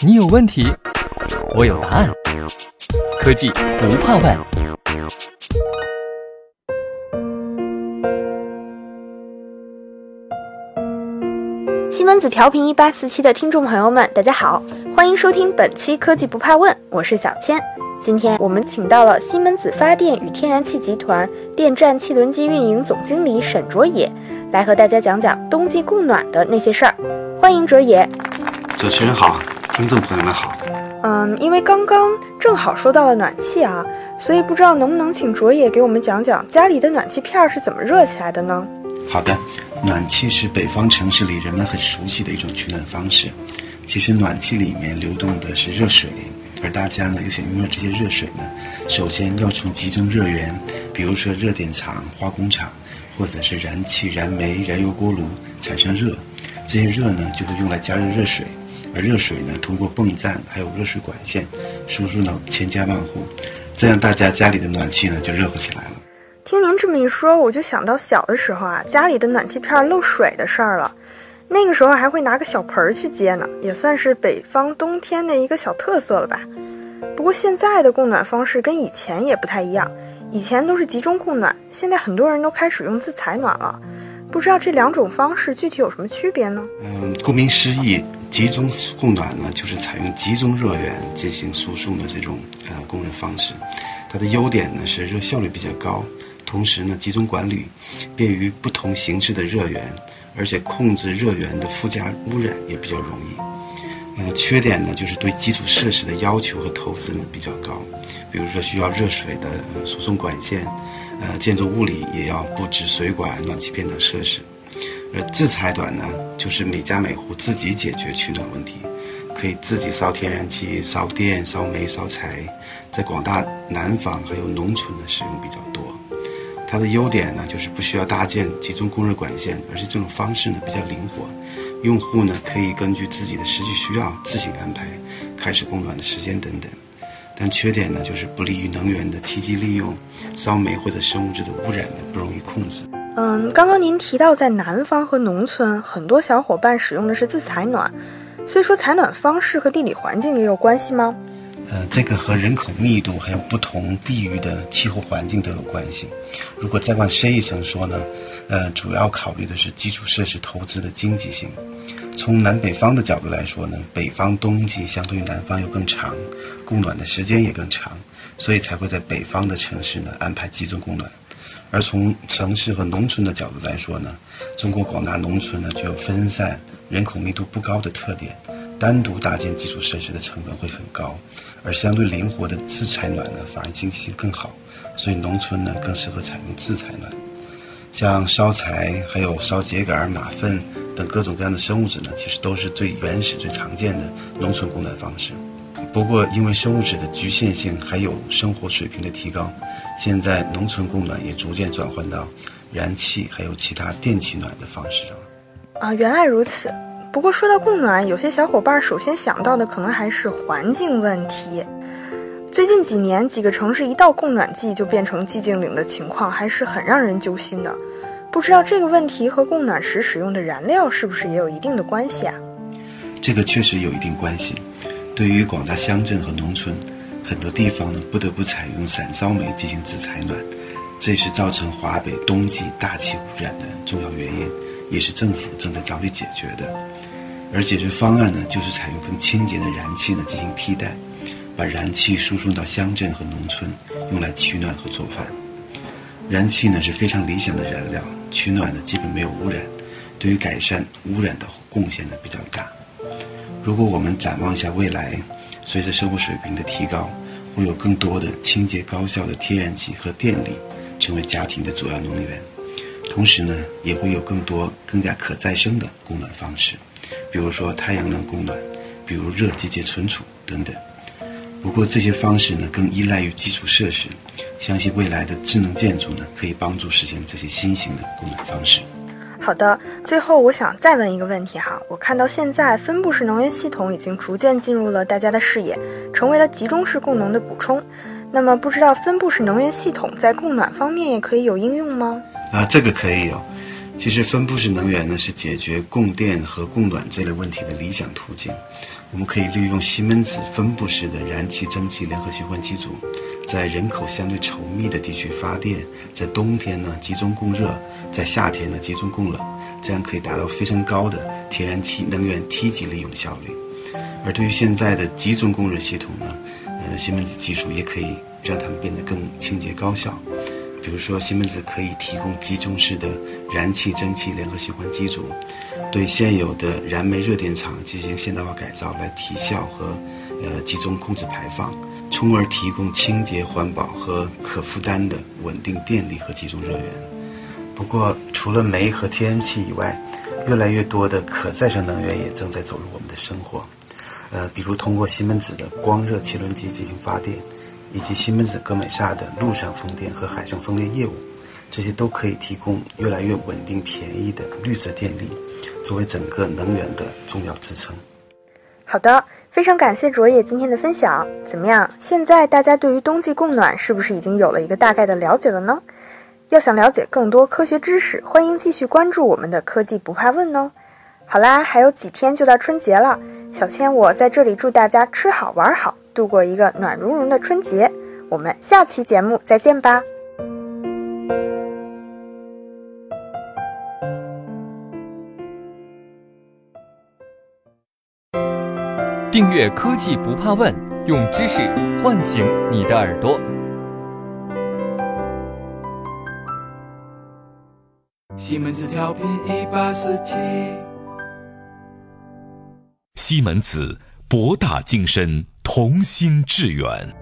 你有问题，我有答案。科技不怕问。西门子调频一八四七的听众朋友们，大家好，欢迎收听本期科技不怕问，我是小千。今天我们请到了西门子发电与天然气集团电站汽轮机运营总经理沈卓野，来和大家讲讲冬季供暖的那些事儿。欢迎卓野。主持人好，听众朋友们好。嗯，因为刚刚正好说到了暖气啊，所以不知道能不能请卓野给我们讲讲家里的暖气片是怎么热起来的呢？好的，暖气是北方城市里人们很熟悉的一种取暖方式。其实暖气里面流动的是热水，而大家呢又想拥有这些热水呢，首先要从集中热源，比如说热电厂、化工厂，或者是燃气、燃煤、燃油锅炉产生热，这些热呢就会用来加热热水，而热水呢通过泵站还有热水管线输入到千家万户，这样大家家里的暖气呢就热乎起来了。听您这么一说，我就想到小的时候啊，家里的暖气片漏水的事儿了。那个时候还会拿个小盆儿去接呢，也算是北方冬天的一个小特色了吧。不过现在的供暖方式跟以前也不太一样，以前都是集中供暖，现在很多人都开始用自采暖了。不知道这两种方式具体有什么区别呢？嗯，顾名思义，集中供暖呢，就是采用集中热源进行输送的这种呃供热方式。它的优点呢是热效率比较高。同时呢，集中管理，便于不同形式的热源，而且控制热源的附加污染也比较容易。呃，缺点呢就是对基础设施的要求和投资呢比较高，比如说需要热水的输送管线，呃，建筑物里也要布置水管、暖气片等设施。而自采暖呢，就是每家每户自己解决取暖问题，可以自己烧天然气、烧电、烧煤、烧柴，在广大南方还有农村的使用比较多。它的优点呢，就是不需要搭建集中供热管线，而且这种方式呢比较灵活，用户呢可以根据自己的实际需要自行安排开始供暖的时间等等。但缺点呢就是不利于能源的提及利用，烧煤或者生物质的污染呢不容易控制。嗯，刚刚您提到在南方和农村，很多小伙伴使用的是自采暖，所以说采暖方式和地理环境也有关系吗？呃，这个和人口密度还有不同地域的气候环境都有关系。如果再往深一层说呢，呃，主要考虑的是基础设施投资的经济性。从南北方的角度来说呢，北方冬季相对于南方又更长，供暖的时间也更长，所以才会在北方的城市呢安排集中供暖。而从城市和农村的角度来说呢，中国广大农村呢具有分散、人口密度不高的特点。单独搭建基础设施的成本会很高，而相对灵活的自采暖呢，反而经济性更好，所以农村呢更适合采用自采暖。像烧柴、还有烧秸秆、马粪等各种各样的生物质呢，其实都是最原始、最常见的农村供暖方式。不过，因为生物质的局限性，还有生活水平的提高，现在农村供暖也逐渐转换到燃气还有其他电气暖的方式上。啊，原来如此。不过说到供暖，有些小伙伴首先想到的可能还是环境问题。最近几年，几个城市一到供暖季就变成寂静岭的情况，还是很让人揪心的。不知道这个问题和供暖时使用的燃料是不是也有一定的关系啊？这个确实有一定关系。对于广大乡镇和农村，很多地方呢不得不采用散烧煤进行自采暖，这是造成华北冬季大气污染的重要原因，也是政府正在着力解决的。而解决方案呢，就是采用更清洁的燃气呢进行替代，把燃气输送到乡镇和农村，用来取暖和做饭。燃气呢是非常理想的燃料，取暖呢基本没有污染，对于改善污染的贡献呢比较大。如果我们展望一下未来，随着生活水平的提高，会有更多的清洁高效的天然气和电力成为家庭的主要能源，同时呢也会有更多更加可再生的供暖方式。比如说太阳能供暖，比如热机械存储等等。不过这些方式呢，更依赖于基础设施。相信未来的智能建筑呢，可以帮助实现这些新型的供暖方式。好的，最后我想再问一个问题哈，我看到现在分布式能源系统已经逐渐进入了大家的视野，成为了集中式供能的补充。那么不知道分布式能源系统在供暖方面也可以有应用吗？啊，这个可以有。其实分布式能源呢是解决供电和供暖这类问题的理想途径。我们可以利用西门子分布式的燃气蒸汽联合循环机组，在人口相对稠密的地区发电，在冬天呢集中供热，在夏天呢集中供冷，这样可以达到非常高的天然气能源梯级利用效率。而对于现在的集中供热系统呢，呃，西门子技术也可以让它们变得更清洁高效。比如说，西门子可以提供集中式的燃气蒸汽联合循环机组，对现有的燃煤热电厂进行现代化改造，来提效和呃集中控制排放，从而提供清洁环保和可负担的稳定电力和集中热源。不过，除了煤和天然气以外，越来越多的可再生能源也正在走入我们的生活，呃，比如通过西门子的光热汽轮机进行发电。以及西门子格美萨的陆上风电和海上风电业务，这些都可以提供越来越稳定、便宜的绿色电力，作为整个能源的重要支撑。好的，非常感谢卓野今天的分享。怎么样？现在大家对于冬季供暖是不是已经有了一个大概的了解了呢？要想了解更多科学知识，欢迎继续关注我们的科技不怕问哦。好啦，还有几天就到春节了，小千我在这里祝大家吃好玩好。度过一个暖融融的春节，我们下期节目再见吧。订阅科技不怕问，用知识唤醒你的耳朵。西门子调频一八四七，西门子博大精深。同心致远。